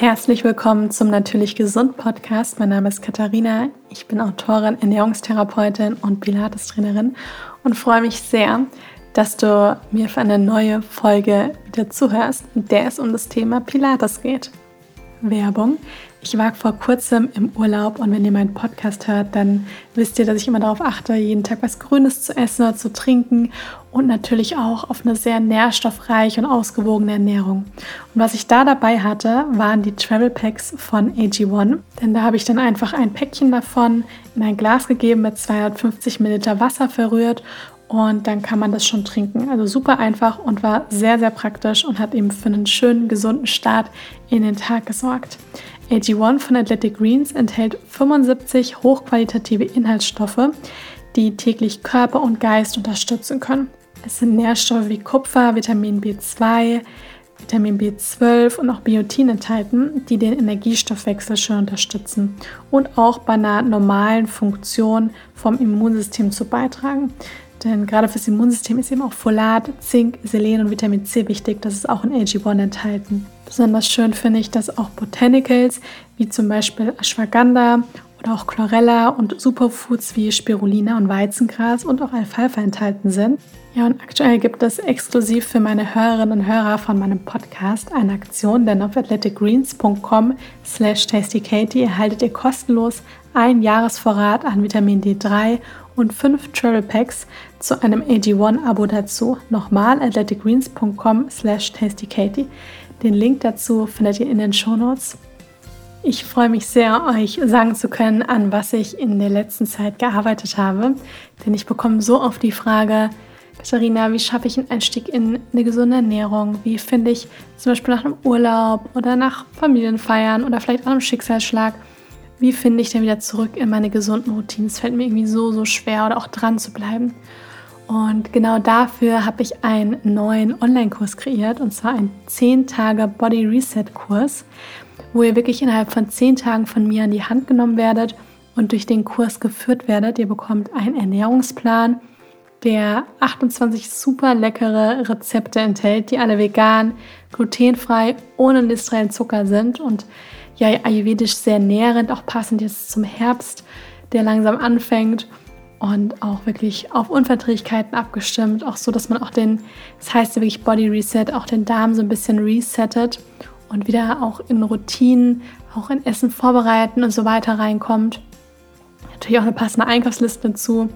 Herzlich willkommen zum Natürlich Gesund Podcast. Mein Name ist Katharina. Ich bin Autorin, Ernährungstherapeutin und Pilates-Trainerin und freue mich sehr, dass du mir für eine neue Folge wieder zuhörst, in der es um das Thema Pilates geht. Werbung. Ich war vor kurzem im Urlaub und wenn ihr meinen Podcast hört, dann wisst ihr, dass ich immer darauf achte, jeden Tag was Grünes zu essen oder zu trinken und natürlich auch auf eine sehr nährstoffreiche und ausgewogene Ernährung. Und was ich da dabei hatte, waren die Travel Packs von AG1. Denn da habe ich dann einfach ein Päckchen davon in ein Glas gegeben mit 250 Milliliter Wasser verrührt und dann kann man das schon trinken. Also super einfach und war sehr, sehr praktisch und hat eben für einen schönen, gesunden Start in den Tag gesorgt. AG1 von Athletic Greens enthält 75 hochqualitative Inhaltsstoffe, die täglich Körper und Geist unterstützen können. Es sind Nährstoffe wie Kupfer, Vitamin B2, Vitamin B12 und auch Biotin enthalten, die den Energiestoffwechsel schön unterstützen und auch bei einer normalen Funktion vom Immunsystem zu beitragen. Denn gerade fürs Immunsystem ist eben auch Folat, Zink, Selen und Vitamin C wichtig. Das ist auch in AG1 enthalten. Besonders schön finde ich, dass auch Botanicals wie zum Beispiel Ashwagandha oder auch Chlorella und Superfoods wie Spirulina und Weizengras und auch Alfalfa enthalten sind. Ja, und aktuell gibt es exklusiv für meine Hörerinnen und Hörer von meinem Podcast eine Aktion, denn auf athleticgreens.com slash tastykatie erhaltet ihr kostenlos ein Jahresvorrat an Vitamin D3 und fünf Travel Packs zu einem AG1-Abo dazu. Nochmal athleticgreens.com slash tastykatie. Den Link dazu findet ihr in den Show Notes. Ich freue mich sehr, euch sagen zu können, an was ich in der letzten Zeit gearbeitet habe. Denn ich bekomme so oft die Frage, Katharina, wie schaffe ich einen Einstieg in eine gesunde Ernährung? Wie finde ich zum Beispiel nach einem Urlaub oder nach Familienfeiern oder vielleicht auch einem Schicksalsschlag, wie finde ich denn wieder zurück in meine gesunden Routinen? Es fällt mir irgendwie so, so schwer oder auch dran zu bleiben. Und genau dafür habe ich einen neuen Online-Kurs kreiert und zwar ein 10 Tage Body Reset Kurs wo ihr wirklich innerhalb von zehn Tagen von mir an die Hand genommen werdet und durch den Kurs geführt werdet. Ihr bekommt einen Ernährungsplan, der 28 super leckere Rezepte enthält, die alle vegan, glutenfrei, ohne industriellen Zucker sind und ja ayurvedisch sehr nährend, auch passend jetzt zum Herbst, der langsam anfängt und auch wirklich auf Unverträglichkeiten abgestimmt, auch so, dass man auch den, das heißt ja wirklich Body Reset, auch den Darm so ein bisschen resettet und wieder auch in Routinen, auch in Essen vorbereiten und so weiter reinkommt. Natürlich auch eine passende Einkaufsliste dazu.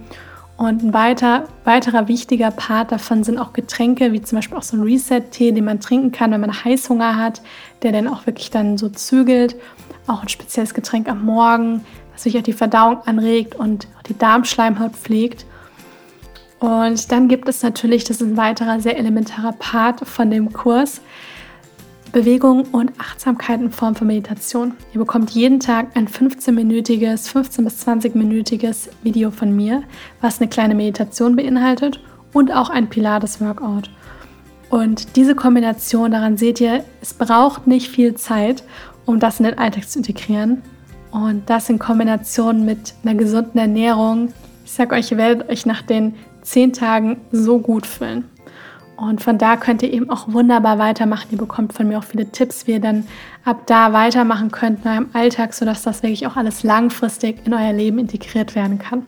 Und ein weiter, weiterer wichtiger Part davon sind auch Getränke, wie zum Beispiel auch so ein Reset-Tee, den man trinken kann, wenn man Heißhunger hat, der dann auch wirklich dann so zügelt. Auch ein spezielles Getränk am Morgen, was sich auch die Verdauung anregt und die Darmschleimhaut pflegt. Und dann gibt es natürlich, das ist ein weiterer sehr elementarer Part von dem Kurs, Bewegung und Achtsamkeit in Form von Meditation. Ihr bekommt jeden Tag ein 15-minütiges, 15 bis 20-minütiges Video von mir, was eine kleine Meditation beinhaltet und auch ein Pilates-Workout. Und diese Kombination, daran seht ihr, es braucht nicht viel Zeit, um das in den Alltag zu integrieren. Und das in Kombination mit einer gesunden Ernährung. Ich sage euch, ihr werdet euch nach den 10 Tagen so gut fühlen. Und von da könnt ihr eben auch wunderbar weitermachen. Ihr bekommt von mir auch viele Tipps, wie ihr dann ab da weitermachen könnt in eurem Alltag, sodass das wirklich auch alles langfristig in euer Leben integriert werden kann.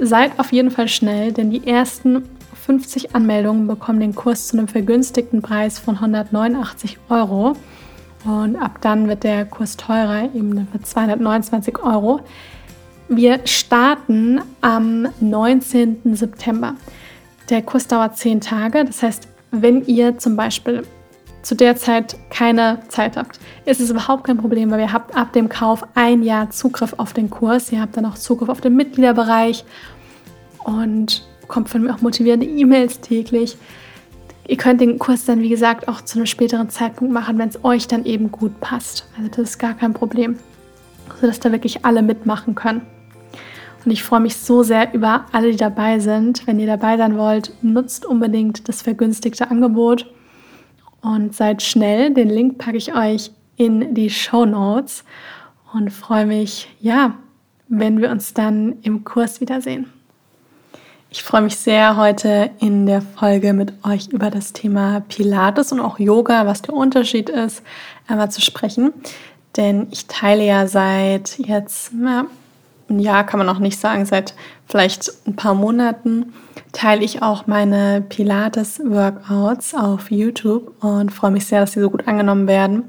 Seid auf jeden Fall schnell, denn die ersten 50 Anmeldungen bekommen den Kurs zu einem vergünstigten Preis von 189 Euro. Und ab dann wird der Kurs teurer, eben für 229 Euro. Wir starten am 19. September. Der Kurs dauert zehn Tage. Das heißt, wenn ihr zum Beispiel zu der Zeit keine Zeit habt, ist es überhaupt kein Problem, weil ihr habt ab dem Kauf ein Jahr Zugriff auf den Kurs. Ihr habt dann auch Zugriff auf den Mitgliederbereich und bekommt von mir auch motivierende E-Mails täglich. Ihr könnt den Kurs dann, wie gesagt, auch zu einem späteren Zeitpunkt machen, wenn es euch dann eben gut passt. Also das ist gar kein Problem, sodass da wirklich alle mitmachen können. Und ich freue mich so sehr über alle, die dabei sind. Wenn ihr dabei sein wollt, nutzt unbedingt das vergünstigte Angebot und seid schnell. Den Link packe ich euch in die Show Notes und freue mich, ja, wenn wir uns dann im Kurs wiedersehen. Ich freue mich sehr, heute in der Folge mit euch über das Thema Pilates und auch Yoga, was der Unterschied ist, einmal zu sprechen. Denn ich teile ja seit jetzt, na, ein Jahr kann man noch nicht sagen, seit vielleicht ein paar Monaten teile ich auch meine Pilates-Workouts auf YouTube und freue mich sehr, dass sie so gut angenommen werden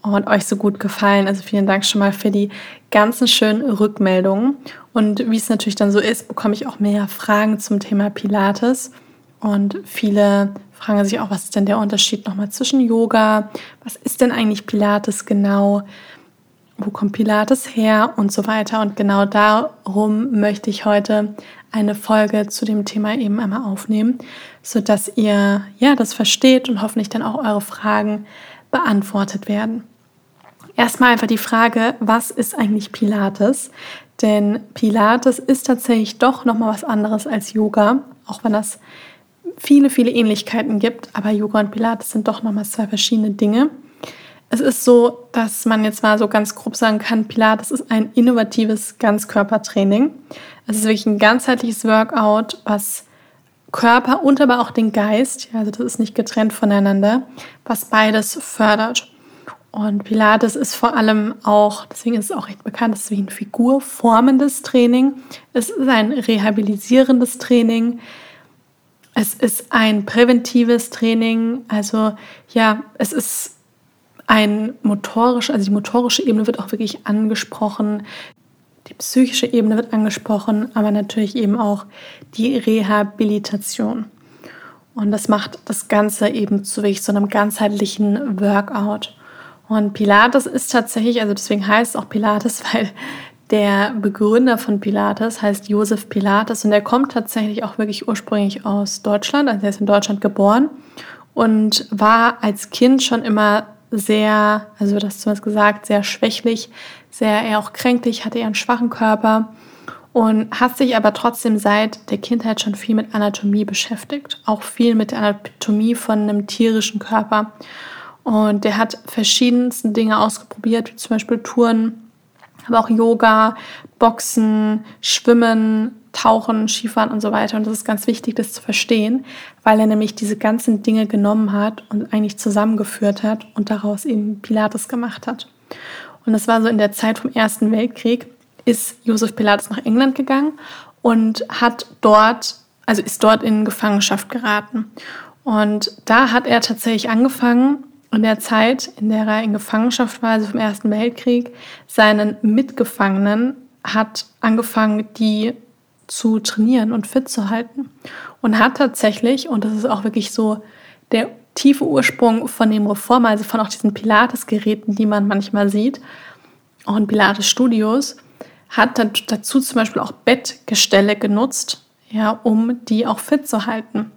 und euch so gut gefallen. Also vielen Dank schon mal für die ganzen schönen Rückmeldungen. Und wie es natürlich dann so ist, bekomme ich auch mehr Fragen zum Thema Pilates. Und viele fragen sich auch, was ist denn der Unterschied nochmal zwischen Yoga? Was ist denn eigentlich Pilates genau? Wo kommt Pilates her? Und so weiter. Und genau darum möchte ich heute eine Folge zu dem Thema eben einmal aufnehmen, sodass ihr ja das versteht und hoffentlich dann auch eure Fragen beantwortet werden. Erstmal einfach die Frage, was ist eigentlich Pilates? Denn Pilates ist tatsächlich doch nochmal was anderes als Yoga, auch wenn das viele, viele Ähnlichkeiten gibt. Aber Yoga und Pilates sind doch nochmal zwei verschiedene Dinge. Es ist so, dass man jetzt mal so ganz grob sagen kann, Pilates ist ein innovatives Ganzkörpertraining. Es ist wirklich ein ganzheitliches Workout, was Körper und aber auch den Geist, also das ist nicht getrennt voneinander, was beides fördert. Und Pilates ist vor allem auch, deswegen ist es auch recht bekannt, es ist wie ein figurformendes Training. Es ist ein rehabilitierendes Training. Es ist ein präventives Training. Also ja, es ist ein motorisch, also die motorische Ebene wird auch wirklich angesprochen. Die psychische Ebene wird angesprochen, aber natürlich eben auch die Rehabilitation. Und das macht das Ganze eben zu wirklich so einem ganzheitlichen Workout. Und Pilates ist tatsächlich, also deswegen heißt es auch Pilates, weil der Begründer von Pilates heißt Josef Pilates und der kommt tatsächlich auch wirklich ursprünglich aus Deutschland, also er ist in Deutschland geboren und war als Kind schon immer sehr, also das zumindest gesagt, sehr schwächlich, sehr eher auch kränklich, hatte eher einen schwachen Körper und hat sich aber trotzdem seit der Kindheit schon viel mit Anatomie beschäftigt, auch viel mit der Anatomie von einem tierischen Körper. Und der hat verschiedenste Dinge ausprobiert, wie zum Beispiel Touren, aber auch Yoga, Boxen, Schwimmen, Tauchen, Skifahren und so weiter. Und das ist ganz wichtig, das zu verstehen, weil er nämlich diese ganzen Dinge genommen hat und eigentlich zusammengeführt hat und daraus eben Pilates gemacht hat. Und das war so in der Zeit vom Ersten Weltkrieg, ist Josef Pilates nach England gegangen und hat dort, also ist dort in Gefangenschaft geraten. Und da hat er tatsächlich angefangen, in der Zeit, in der er in Gefangenschaft war, also vom Ersten Weltkrieg, seinen Mitgefangenen hat angefangen, die zu trainieren und fit zu halten. Und hat tatsächlich, und das ist auch wirklich so der tiefe Ursprung von dem Reformer, also von auch diesen Pilates-Geräten, die man manchmal sieht, auch in Pilates-Studios, hat dazu zum Beispiel auch Bettgestelle genutzt, ja, um die auch fit zu halten.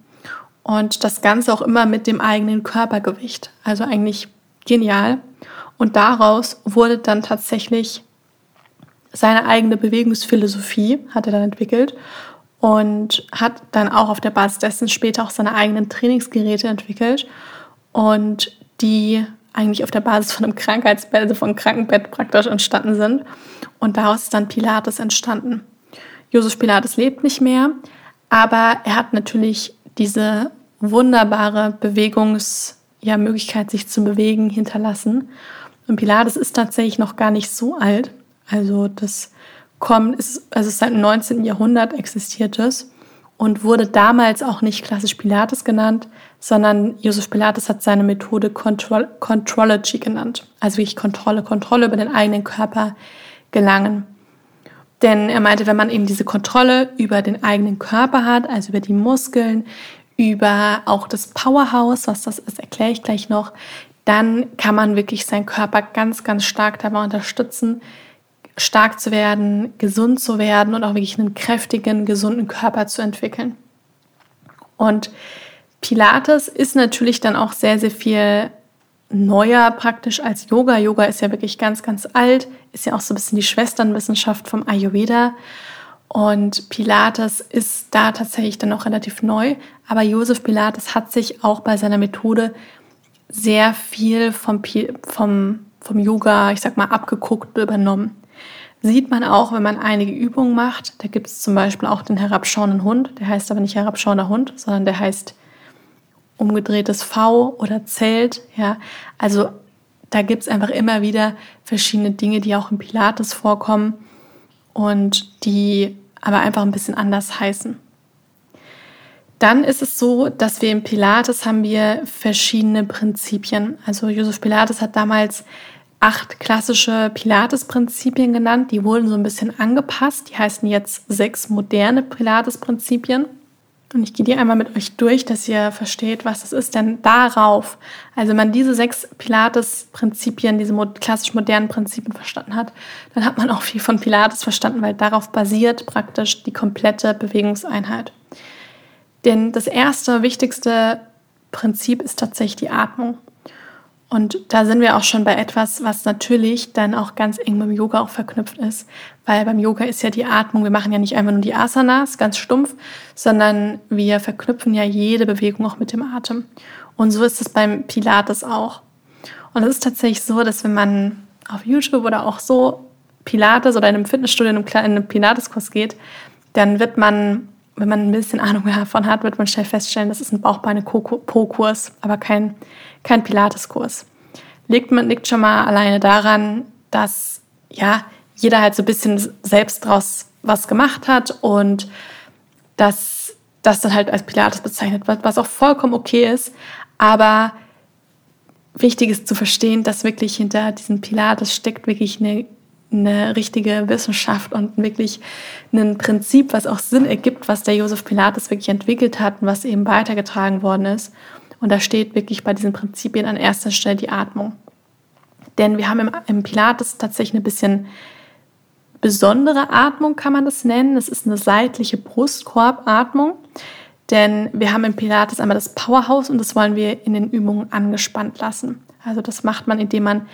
Und das Ganze auch immer mit dem eigenen Körpergewicht. Also eigentlich genial. Und daraus wurde dann tatsächlich seine eigene Bewegungsphilosophie, hat er dann entwickelt und hat dann auch auf der Basis dessen später auch seine eigenen Trainingsgeräte entwickelt und die eigentlich auf der Basis von einem Krankheitsbett, also von einem Krankenbett praktisch entstanden sind. Und daraus ist dann Pilates entstanden. Josef Pilates lebt nicht mehr, aber er hat natürlich diese wunderbare Bewegungsmöglichkeit, ja, sich zu bewegen, hinterlassen. Und Pilates ist tatsächlich noch gar nicht so alt. Also das kommt, ist, also seit dem 19. Jahrhundert existiert es und wurde damals auch nicht klassisch Pilates genannt, sondern Josef Pilates hat seine Methode Control Contrology genannt. Also wirklich Kontrolle, Kontrolle über den eigenen Körper gelangen. Denn er meinte, wenn man eben diese Kontrolle über den eigenen Körper hat, also über die Muskeln, über auch das Powerhouse, was das ist, erkläre ich gleich noch, dann kann man wirklich seinen Körper ganz, ganz stark dabei unterstützen, stark zu werden, gesund zu werden und auch wirklich einen kräftigen, gesunden Körper zu entwickeln. Und Pilates ist natürlich dann auch sehr, sehr viel neuer praktisch als Yoga. Yoga ist ja wirklich ganz, ganz alt, ist ja auch so ein bisschen die Schwesternwissenschaft vom Ayurveda. Und Pilates ist da tatsächlich dann auch relativ neu. Aber Josef Pilates hat sich auch bei seiner Methode sehr viel vom, vom, vom Yoga, ich sag mal, abgeguckt übernommen. Sieht man auch, wenn man einige Übungen macht. Da gibt es zum Beispiel auch den herabschauenden Hund. Der heißt aber nicht herabschauender Hund, sondern der heißt umgedrehtes V oder Zelt. Ja, also da gibt es einfach immer wieder verschiedene Dinge, die auch im Pilates vorkommen und die aber einfach ein bisschen anders heißen. Dann ist es so, dass wir im Pilates haben wir verschiedene Prinzipien. Also Josef Pilates hat damals acht klassische Pilates-Prinzipien genannt. Die wurden so ein bisschen angepasst. Die heißen jetzt sechs moderne Pilates-Prinzipien. Und ich gehe die einmal mit euch durch, dass ihr versteht, was das ist. Denn darauf, also wenn man diese sechs Pilates-Prinzipien, diese klassisch modernen Prinzipien verstanden hat, dann hat man auch viel von Pilates verstanden, weil darauf basiert praktisch die komplette Bewegungseinheit. Denn das erste, wichtigste Prinzip ist tatsächlich die Atmung. Und da sind wir auch schon bei etwas, was natürlich dann auch ganz eng mit dem Yoga auch verknüpft ist. Weil beim Yoga ist ja die Atmung, wir machen ja nicht einfach nur die Asanas, ganz stumpf, sondern wir verknüpfen ja jede Bewegung auch mit dem Atem. Und so ist es beim Pilates auch. Und es ist tatsächlich so, dass wenn man auf YouTube oder auch so Pilates oder in einem Fitnessstudio in einem Pilates-Kurs geht, dann wird man, wenn man ein bisschen Ahnung davon hat, wird man schnell feststellen, das ist ein Bauchbeine-Po-Kurs, aber kein kein Pilateskurs. Liegt, liegt schon mal alleine daran, dass ja, jeder halt so ein bisschen selbst draus was gemacht hat und dass das dann halt als Pilates bezeichnet wird, was auch vollkommen okay ist. Aber wichtig ist zu verstehen, dass wirklich hinter diesem Pilates steckt wirklich eine, eine richtige Wissenschaft und wirklich ein Prinzip, was auch Sinn ergibt, was der Josef Pilates wirklich entwickelt hat und was eben weitergetragen worden ist. Und da steht wirklich bei diesen Prinzipien an erster Stelle die Atmung. Denn wir haben im, im Pilates tatsächlich eine bisschen besondere Atmung, kann man das nennen. Das ist eine seitliche Brustkorbatmung. Denn wir haben im Pilates einmal das Powerhouse und das wollen wir in den Übungen angespannt lassen. Also das macht man, indem man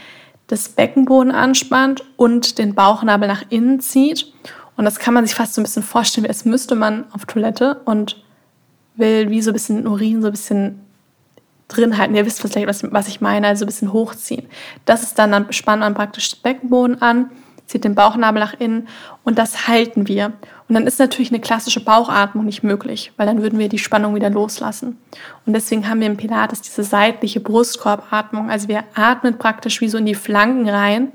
das Beckenboden anspannt und den Bauchnabel nach innen zieht. Und das kann man sich fast so ein bisschen vorstellen, als müsste man auf Toilette und will wie so ein bisschen Urin so ein bisschen drin halten. Ihr wisst vielleicht, was, was ich meine, also ein bisschen hochziehen. Das ist dann, dann spannt man praktisch den Beckenboden an, zieht den Bauchnabel nach innen und das halten wir. Und dann ist natürlich eine klassische Bauchatmung nicht möglich, weil dann würden wir die Spannung wieder loslassen. Und deswegen haben wir im Pilates diese seitliche Brustkorbatmung. Also wir atmen praktisch wie so in die Flanken rein,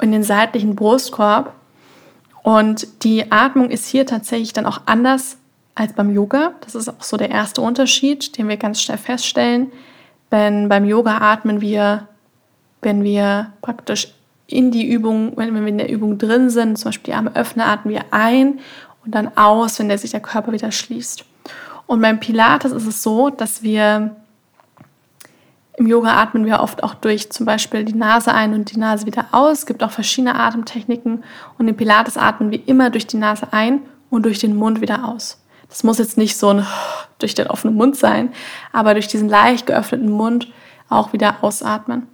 in den seitlichen Brustkorb. Und die Atmung ist hier tatsächlich dann auch anders als beim Yoga. Das ist auch so der erste Unterschied, den wir ganz schnell feststellen. Denn beim Yoga atmen wir, wenn wir praktisch in die Übung, wenn wir in der Übung drin sind, zum Beispiel die Arme öffnen, atmen wir ein und dann aus, wenn der sich der Körper wieder schließt. Und beim Pilates ist es so, dass wir im Yoga atmen wir oft auch durch zum Beispiel die Nase ein und die Nase wieder aus. Es gibt auch verschiedene Atemtechniken und im Pilates atmen wir immer durch die Nase ein und durch den Mund wieder aus. Das muss jetzt nicht so ein durch den offenen Mund sein, aber durch diesen leicht geöffneten Mund auch wieder ausatmen.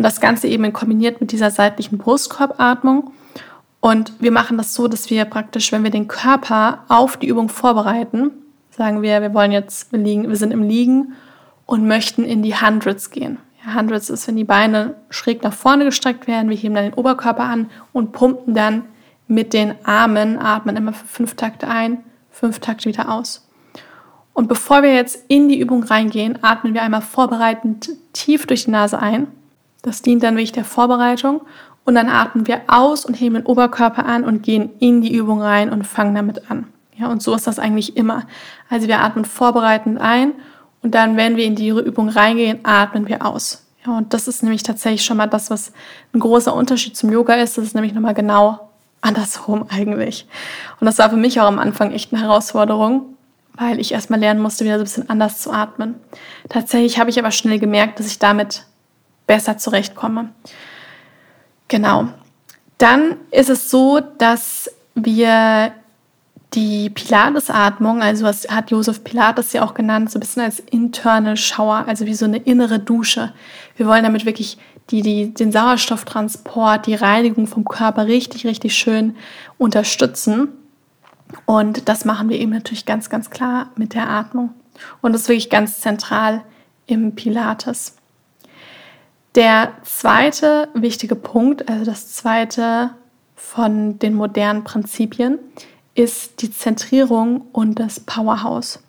Und das Ganze eben kombiniert mit dieser seitlichen Brustkorbatmung. Und wir machen das so, dass wir praktisch, wenn wir den Körper auf die Übung vorbereiten, sagen wir, wir wollen jetzt, liegen, wir sind im Liegen und möchten in die Hundreds gehen. Ja, Hundreds ist, wenn die Beine schräg nach vorne gestreckt werden. Wir heben dann den Oberkörper an und pumpen dann mit den Armen, atmen immer für fünf Takte ein fünf Takte wieder aus. Und bevor wir jetzt in die Übung reingehen, atmen wir einmal vorbereitend tief durch die Nase ein. Das dient dann wirklich der Vorbereitung. Und dann atmen wir aus und heben den Oberkörper an und gehen in die Übung rein und fangen damit an. Ja, und so ist das eigentlich immer. Also wir atmen vorbereitend ein und dann, wenn wir in die Übung reingehen, atmen wir aus. Ja, und das ist nämlich tatsächlich schon mal das, was ein großer Unterschied zum Yoga ist. Das ist nämlich nochmal genau andersrum eigentlich. Und das war für mich auch am Anfang echt eine Herausforderung, weil ich erstmal lernen musste, wieder so ein bisschen anders zu atmen. Tatsächlich habe ich aber schnell gemerkt, dass ich damit besser zurechtkomme. Genau. Dann ist es so, dass wir die Pilates-Atmung, also was hat Josef Pilates ja auch genannt, so ein bisschen als internal Shower, also wie so eine innere Dusche. Wir wollen damit wirklich die, die den Sauerstofftransport, die Reinigung vom Körper richtig, richtig schön unterstützen. Und das machen wir eben natürlich ganz, ganz klar mit der Atmung. Und das ist wirklich ganz zentral im Pilates. Der zweite wichtige Punkt, also das zweite von den modernen Prinzipien ist die Zentrierung und das Powerhouse.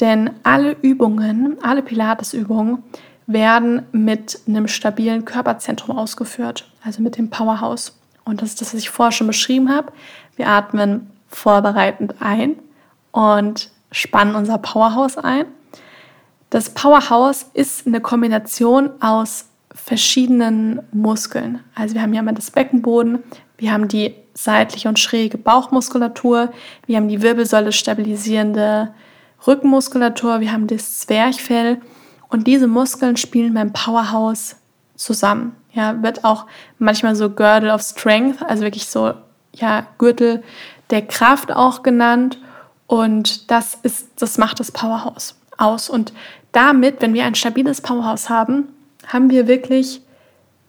Denn alle Übungen, alle Pilates-Übungen werden mit einem stabilen Körperzentrum ausgeführt, also mit dem Powerhouse. Und das ist das, was ich vorher schon beschrieben habe. Wir atmen vorbereitend ein und spannen unser Powerhouse ein. Das Powerhouse ist eine Kombination aus verschiedenen Muskeln. Also wir haben hier einmal das Beckenboden, wir haben die seitliche und schräge Bauchmuskulatur, wir haben die Wirbelsäule stabilisierende Rückenmuskulatur, wir haben das Zwerchfell und diese Muskeln spielen beim Powerhouse zusammen. Ja, wird auch manchmal so Girdle of Strength, also wirklich so ja, Gürtel der Kraft auch genannt. Und das ist, das macht das Powerhouse aus. Und damit, wenn wir ein stabiles Powerhouse haben, haben wir wirklich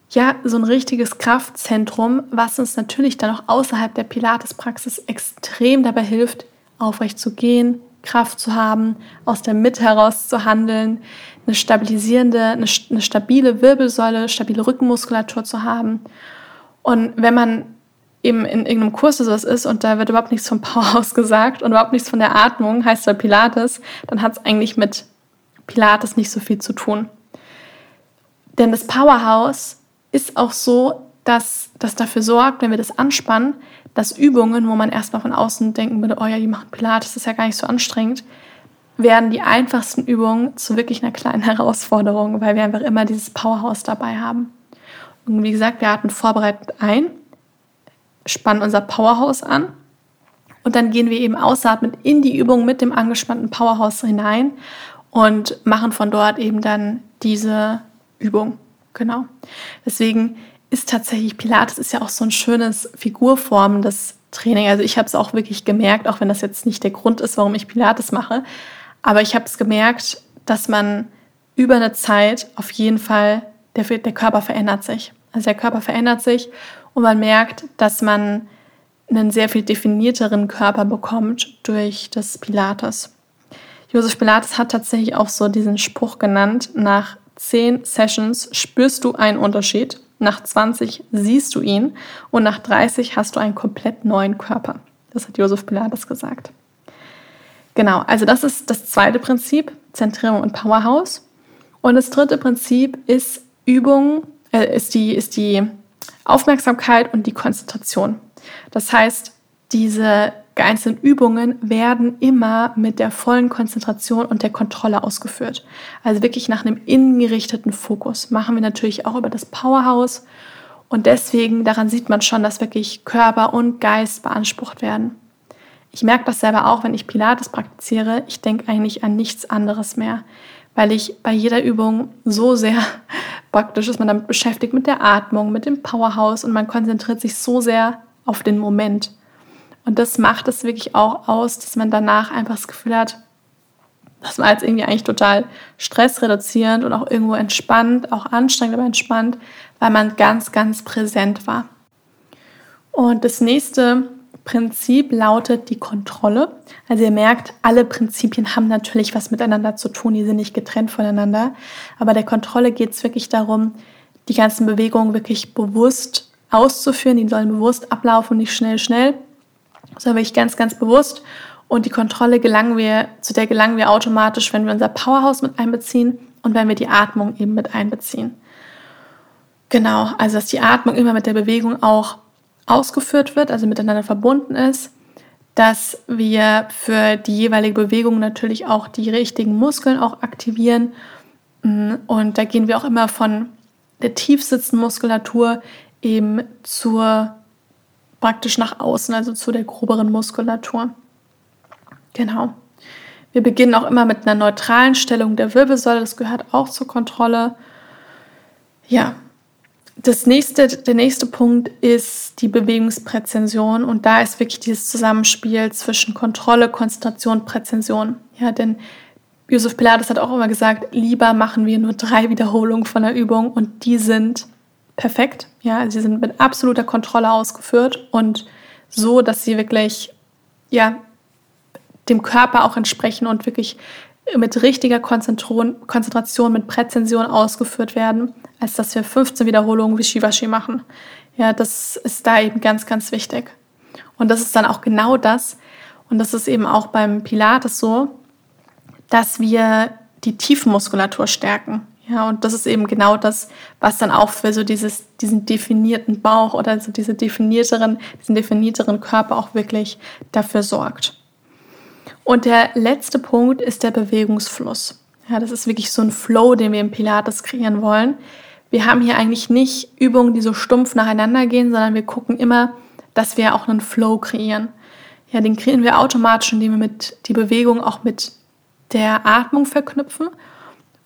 ja so ein richtiges Kraftzentrum, was uns natürlich dann auch außerhalb der Pilates-Praxis extrem dabei hilft, aufrecht zu gehen, Kraft zu haben, aus der Mitte heraus zu handeln, eine stabilisierende, eine, eine stabile Wirbelsäule, stabile Rückenmuskulatur zu haben. Und wenn man eben in irgendeinem Kurs sowas ist und da wird überhaupt nichts vom Powerhouse gesagt und überhaupt nichts von der Atmung, heißt da Pilates, dann hat es eigentlich mit Pilates nicht so viel zu tun. Denn das Powerhouse ist auch so, dass das dafür sorgt, wenn wir das anspannen, dass Übungen, wo man erstmal von außen denken würde, oh ja, die machen Pilates, das ist ja gar nicht so anstrengend, werden die einfachsten Übungen zu wirklich einer kleinen Herausforderung, weil wir einfach immer dieses Powerhouse dabei haben. Und wie gesagt, wir atmen vorbereitet ein, spannen unser Powerhouse an und dann gehen wir eben ausatmend in die Übung mit dem angespannten Powerhouse hinein und machen von dort eben dann diese Übung. Genau. Deswegen ist tatsächlich Pilates ist ja auch so ein schönes figurformendes Training. Also ich habe es auch wirklich gemerkt, auch wenn das jetzt nicht der Grund ist, warum ich Pilates mache, aber ich habe es gemerkt, dass man über eine Zeit auf jeden Fall der, der Körper verändert sich. Also der Körper verändert sich und man merkt, dass man einen sehr viel definierteren Körper bekommt durch das Pilates. Josef Pilates hat tatsächlich auch so diesen Spruch genannt, nach zehn Sessions spürst du einen Unterschied nach 20 siehst du ihn und nach 30 hast du einen komplett neuen Körper. Das hat Josef Pilates gesagt. Genau, also das ist das zweite Prinzip, Zentrierung und Powerhouse. Und das dritte Prinzip ist Übung, äh, ist, die, ist die Aufmerksamkeit und die Konzentration. Das heißt, diese einzelnen Übungen werden immer mit der vollen Konzentration und der Kontrolle ausgeführt. Also wirklich nach einem innengerichteten Fokus. Machen wir natürlich auch über das Powerhouse. Und deswegen, daran sieht man schon, dass wirklich Körper und Geist beansprucht werden. Ich merke das selber auch, wenn ich Pilates praktiziere. Ich denke eigentlich an nichts anderes mehr, weil ich bei jeder Übung so sehr praktisch ist man damit beschäftigt mit der Atmung, mit dem Powerhouse und man konzentriert sich so sehr auf den Moment. Und das macht es wirklich auch aus, dass man danach einfach das Gefühl hat, das war jetzt irgendwie eigentlich total stressreduzierend und auch irgendwo entspannt, auch anstrengend, aber entspannt, weil man ganz, ganz präsent war. Und das nächste Prinzip lautet die Kontrolle. Also ihr merkt, alle Prinzipien haben natürlich was miteinander zu tun, die sind nicht getrennt voneinander. Aber der Kontrolle geht es wirklich darum, die ganzen Bewegungen wirklich bewusst auszuführen. Die sollen bewusst ablaufen, nicht schnell, schnell, sondern wirklich ganz, ganz bewusst. Und die Kontrolle gelangen wir, zu der gelangen wir automatisch, wenn wir unser Powerhouse mit einbeziehen und wenn wir die Atmung eben mit einbeziehen. Genau, also dass die Atmung immer mit der Bewegung auch ausgeführt wird, also miteinander verbunden ist, dass wir für die jeweilige Bewegung natürlich auch die richtigen Muskeln auch aktivieren. Und da gehen wir auch immer von der tiefsitzenden Muskulatur eben zur praktisch nach außen, also zu der groberen Muskulatur. Genau. Wir beginnen auch immer mit einer neutralen Stellung der Wirbelsäule, das gehört auch zur Kontrolle. Ja, das nächste, der nächste Punkt ist die Bewegungspräzision und da ist wirklich dieses Zusammenspiel zwischen Kontrolle, Konzentration, Präzision. Ja, denn Josef Pilates hat auch immer gesagt, lieber machen wir nur drei Wiederholungen von der Übung und die sind perfekt. Ja, sie sind mit absoluter Kontrolle ausgeführt und so, dass sie wirklich ja, dem Körper auch entsprechen und wirklich mit richtiger Konzentration, mit Präzision ausgeführt werden, als dass wir 15 Wiederholungen wie Shivashi machen. Ja, das ist da eben ganz, ganz wichtig. Und das ist dann auch genau das, und das ist eben auch beim Pilates so, dass wir die Tiefenmuskulatur stärken. Ja, und das ist eben genau das, was dann auch für so dieses, diesen definierten Bauch oder so diese definierteren, diesen definierteren Körper auch wirklich dafür sorgt. Und der letzte Punkt ist der Bewegungsfluss. Ja, das ist wirklich so ein Flow, den wir im Pilates kreieren wollen. Wir haben hier eigentlich nicht Übungen, die so stumpf nacheinander gehen, sondern wir gucken immer, dass wir auch einen Flow kreieren. Ja, den kreieren wir automatisch, indem wir mit die Bewegung auch mit der Atmung verknüpfen.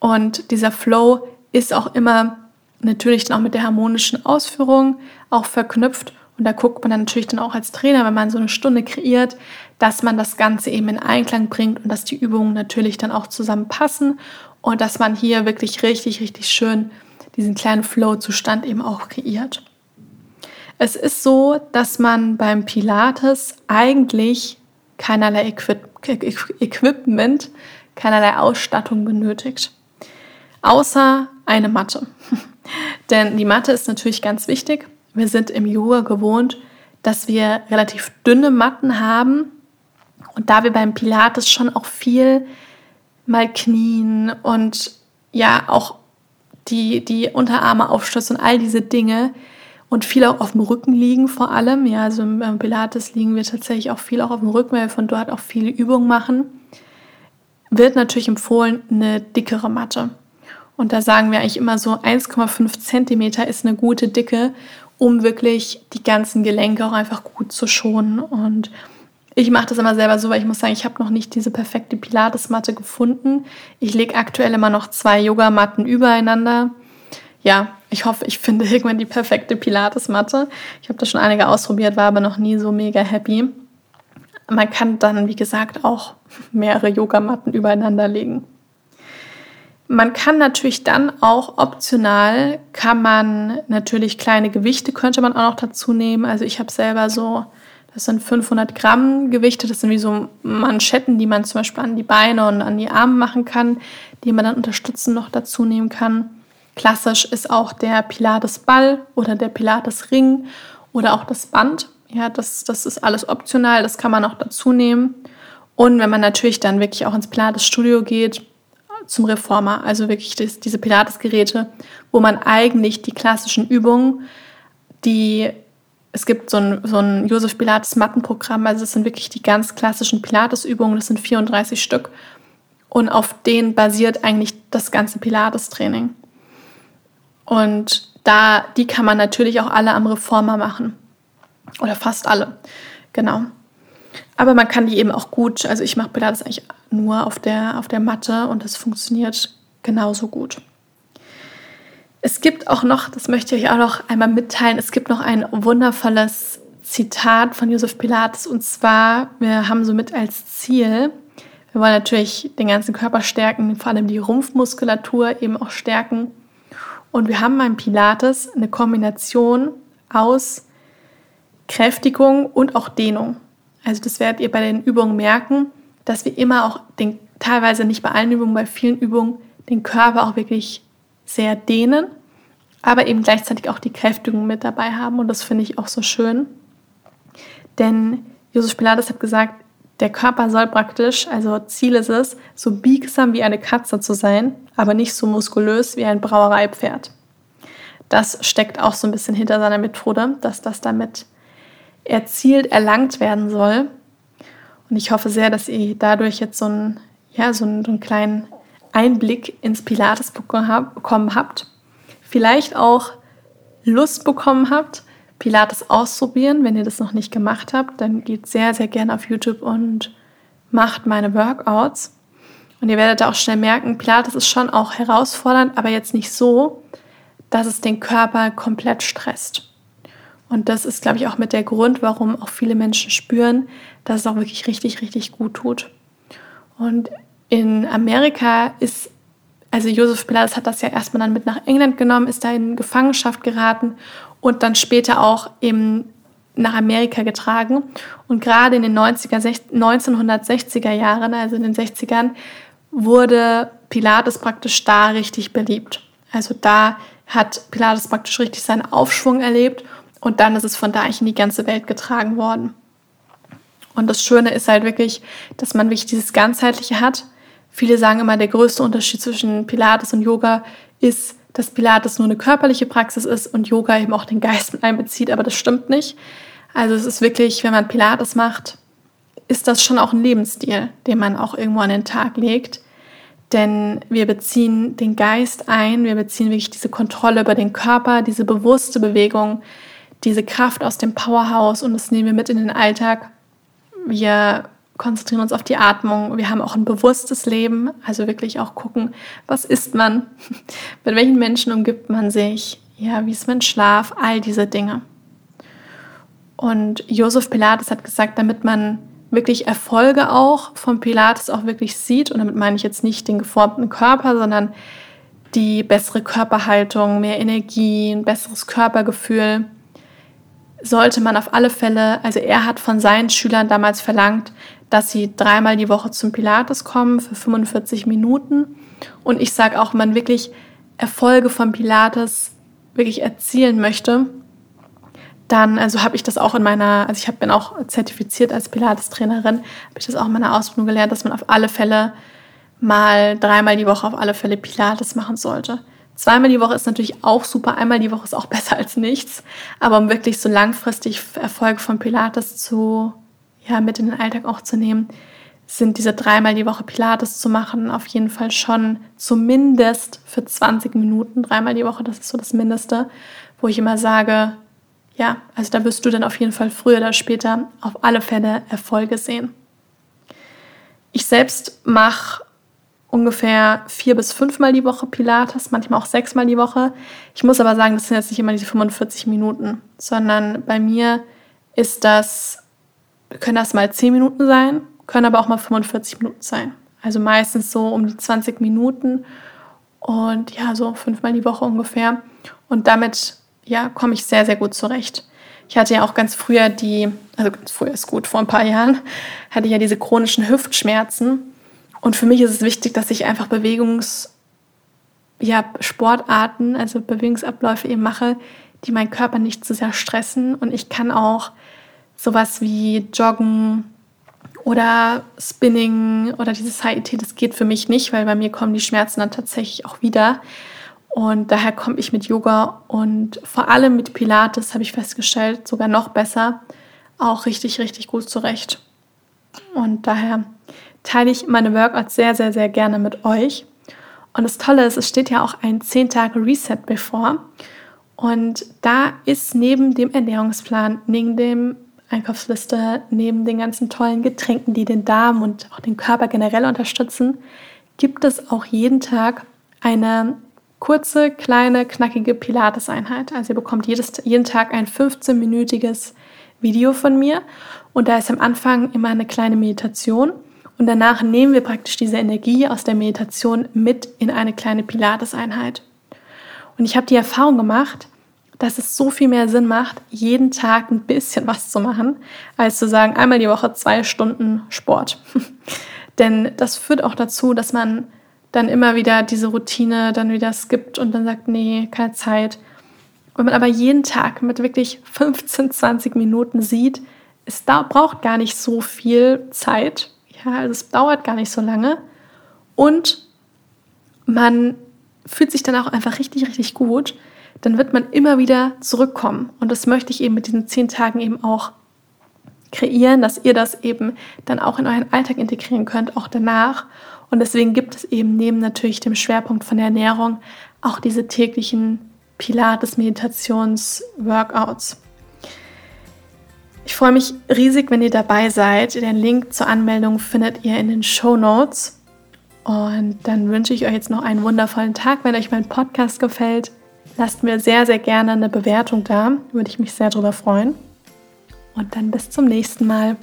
Und dieser Flow ist auch immer natürlich dann auch mit der harmonischen Ausführung auch verknüpft. Und da guckt man dann natürlich dann auch als Trainer, wenn man so eine Stunde kreiert, dass man das Ganze eben in Einklang bringt und dass die Übungen natürlich dann auch zusammenpassen und dass man hier wirklich richtig, richtig schön diesen kleinen Flow-Zustand eben auch kreiert. Es ist so, dass man beim Pilates eigentlich keinerlei Equip Equipment, keinerlei Ausstattung benötigt. Außer eine Matte. Denn die Matte ist natürlich ganz wichtig. Wir sind im Yoga gewohnt, dass wir relativ dünne Matten haben. Und da wir beim Pilates schon auch viel mal knien und ja auch die, die Unterarme aufstützen und all diese Dinge und viel auch auf dem Rücken liegen vor allem. Ja, also beim Pilates liegen wir tatsächlich auch viel auch auf dem Rücken, weil wir von dort auch viele Übungen machen. Wird natürlich empfohlen eine dickere Matte. Und da sagen wir eigentlich immer so 1,5 Zentimeter ist eine gute Dicke, um wirklich die ganzen Gelenke auch einfach gut zu schonen. Und ich mache das immer selber so, weil ich muss sagen, ich habe noch nicht diese perfekte Pilates-Matte gefunden. Ich lege aktuell immer noch zwei Yogamatten übereinander ja, ich hoffe, ich finde irgendwann die perfekte Pilates-Matte. Ich habe das schon einige ausprobiert, war aber noch nie so mega happy. Man kann dann, wie gesagt, auch mehrere Yogamatten übereinander legen. Man kann natürlich dann auch optional, kann man natürlich kleine Gewichte, könnte man auch noch dazu nehmen. Also ich habe selber so, das sind 500 Gramm Gewichte, das sind wie so Manschetten, die man zum Beispiel an die Beine und an die Arme machen kann, die man dann unterstützend noch dazu nehmen kann. Klassisch ist auch der Pilates-Ball oder der Pilates-Ring oder auch das Band. Ja, das, das ist alles optional, das kann man auch dazu nehmen. Und wenn man natürlich dann wirklich auch ins Pilates-Studio geht, zum Reformer, also wirklich das, diese Pilates-Geräte, wo man eigentlich die klassischen Übungen, die es gibt so ein, so ein Josef Pilates Mattenprogramm, also es sind wirklich die ganz klassischen Pilates-Übungen, das sind 34 Stück. Und auf denen basiert eigentlich das ganze Pilates-Training. Und da, die kann man natürlich auch alle am Reformer machen. Oder fast alle. Genau. Aber man kann die eben auch gut, also ich mache Pilates eigentlich nur auf der, auf der Matte und das funktioniert genauso gut. Es gibt auch noch, das möchte ich euch auch noch einmal mitteilen, es gibt noch ein wundervolles Zitat von Josef Pilates und zwar, wir haben somit als Ziel, wir wollen natürlich den ganzen Körper stärken, vor allem die Rumpfmuskulatur eben auch stärken. Und wir haben beim Pilates eine Kombination aus Kräftigung und auch Dehnung. Also das werdet ihr bei den Übungen merken, dass wir immer auch den, teilweise nicht bei allen Übungen, bei vielen Übungen den Körper auch wirklich sehr dehnen, aber eben gleichzeitig auch die Kräftigung mit dabei haben. Und das finde ich auch so schön. Denn Josef Pilates hat gesagt, der Körper soll praktisch, also Ziel ist es, so biegsam wie eine Katze zu sein, aber nicht so muskulös wie ein Brauereipferd. Das steckt auch so ein bisschen hinter seiner Methode, dass das damit erzielt, erlangt werden soll. Und ich hoffe sehr, dass ihr dadurch jetzt so einen, ja, so einen, so einen kleinen Einblick ins Pilates bekommen habt. Vielleicht auch Lust bekommen habt, Pilates ausprobieren. Wenn ihr das noch nicht gemacht habt, dann geht sehr, sehr gerne auf YouTube und macht meine Workouts. Und ihr werdet auch schnell merken, Pilates ist schon auch herausfordernd, aber jetzt nicht so, dass es den Körper komplett stresst. Und das ist, glaube ich, auch mit der Grund, warum auch viele Menschen spüren, dass es auch wirklich richtig, richtig gut tut. Und in Amerika ist, also Josef Pilates hat das ja erstmal dann mit nach England genommen, ist da in Gefangenschaft geraten und dann später auch eben nach Amerika getragen. Und gerade in den 90er, 1960er Jahren, also in den 60ern, wurde Pilates praktisch da richtig beliebt. Also da hat Pilates praktisch richtig seinen Aufschwung erlebt und dann ist es von da in die ganze Welt getragen worden. Und das Schöne ist halt wirklich, dass man wirklich dieses Ganzheitliche hat. Viele sagen immer, der größte Unterschied zwischen Pilates und Yoga ist, dass Pilates nur eine körperliche Praxis ist und Yoga eben auch den Geist mit einbezieht, aber das stimmt nicht. Also es ist wirklich, wenn man Pilates macht, ist das schon auch ein Lebensstil, den man auch irgendwo an den Tag legt. Denn wir beziehen den Geist ein, wir beziehen wirklich diese Kontrolle über den Körper, diese bewusste Bewegung, diese Kraft aus dem Powerhouse und das nehmen wir mit in den Alltag. Wir konzentrieren uns auf die Atmung. Wir haben auch ein bewusstes Leben, also wirklich auch gucken, was isst man, mit welchen Menschen umgibt man sich, ja, wie ist mein Schlaf, all diese Dinge. Und Josef Pilates hat gesagt, damit man wirklich Erfolge auch vom Pilates auch wirklich sieht. Und damit meine ich jetzt nicht den geformten Körper, sondern die bessere Körperhaltung, mehr Energie, ein besseres Körpergefühl. Sollte man auf alle Fälle, also er hat von seinen Schülern damals verlangt, dass sie dreimal die Woche zum Pilates kommen für 45 Minuten. Und ich sage auch, wenn man wirklich Erfolge vom Pilates wirklich erzielen möchte, dann also habe ich das auch in meiner, also ich hab, bin auch zertifiziert als Pilates-Trainerin, habe ich das auch in meiner Ausbildung gelernt, dass man auf alle Fälle mal dreimal die Woche auf alle Fälle Pilates machen sollte. Zweimal die Woche ist natürlich auch super, einmal die Woche ist auch besser als nichts, aber um wirklich so langfristig Erfolg von Pilates zu, ja, mit in den Alltag auch zu nehmen, sind diese dreimal die Woche Pilates zu machen auf jeden Fall schon zumindest für 20 Minuten, dreimal die Woche, das ist so das Mindeste, wo ich immer sage, ja, also da wirst du dann auf jeden Fall früher oder später auf alle Fälle Erfolge sehen. Ich selbst mache ungefähr vier bis fünfmal die Woche Pilates, manchmal auch sechsmal die Woche. Ich muss aber sagen, das sind jetzt nicht immer diese 45 Minuten, sondern bei mir ist das, können das mal 10 Minuten sein, können aber auch mal 45 Minuten sein. Also meistens so um die 20 Minuten und ja, so fünfmal die Woche ungefähr. Und damit ja, komme ich sehr, sehr gut zurecht. Ich hatte ja auch ganz früher die, also ganz früher ist gut, vor ein paar Jahren, hatte ich ja diese chronischen Hüftschmerzen. Und für mich ist es wichtig, dass ich einfach Bewegungs, ja, Sportarten, also Bewegungsabläufe eben mache, die meinen Körper nicht zu sehr stressen. Und ich kann auch sowas wie Joggen oder Spinning oder dieses HIT, das geht für mich nicht, weil bei mir kommen die Schmerzen dann tatsächlich auch wieder. Und daher komme ich mit Yoga und vor allem mit Pilates, habe ich festgestellt, sogar noch besser, auch richtig, richtig gut zurecht. Und daher teile ich meine Workouts sehr, sehr, sehr gerne mit euch. Und das Tolle ist, es steht ja auch ein 10 Tage Reset bevor. Und da ist neben dem Ernährungsplan, neben dem Einkaufsliste, neben den ganzen tollen Getränken, die den Darm und auch den Körper generell unterstützen, gibt es auch jeden Tag eine kurze, kleine, knackige Pilates-Einheit. Also ihr bekommt jedes, jeden Tag ein 15-minütiges Video von mir und da ist am Anfang immer eine kleine Meditation und danach nehmen wir praktisch diese Energie aus der Meditation mit in eine kleine Pilates-Einheit. Und ich habe die Erfahrung gemacht, dass es so viel mehr Sinn macht, jeden Tag ein bisschen was zu machen, als zu sagen, einmal die Woche zwei Stunden Sport. Denn das führt auch dazu, dass man dann immer wieder diese Routine dann wieder skippt und dann sagt, nee, keine Zeit. Wenn man aber jeden Tag mit wirklich 15, 20 Minuten sieht, es da braucht gar nicht so viel Zeit. Ja, also es dauert gar nicht so lange. Und man fühlt sich dann auch einfach richtig, richtig gut. Dann wird man immer wieder zurückkommen. Und das möchte ich eben mit diesen zehn Tagen eben auch kreieren, dass ihr das eben dann auch in euren Alltag integrieren könnt, auch danach. Und deswegen gibt es eben neben natürlich dem Schwerpunkt von der Ernährung auch diese täglichen Pilates-Meditations-Workouts. Ich freue mich riesig, wenn ihr dabei seid. Den Link zur Anmeldung findet ihr in den Show Notes. Und dann wünsche ich euch jetzt noch einen wundervollen Tag. Wenn euch mein Podcast gefällt, lasst mir sehr, sehr gerne eine Bewertung da. Würde ich mich sehr darüber freuen. Und dann bis zum nächsten Mal.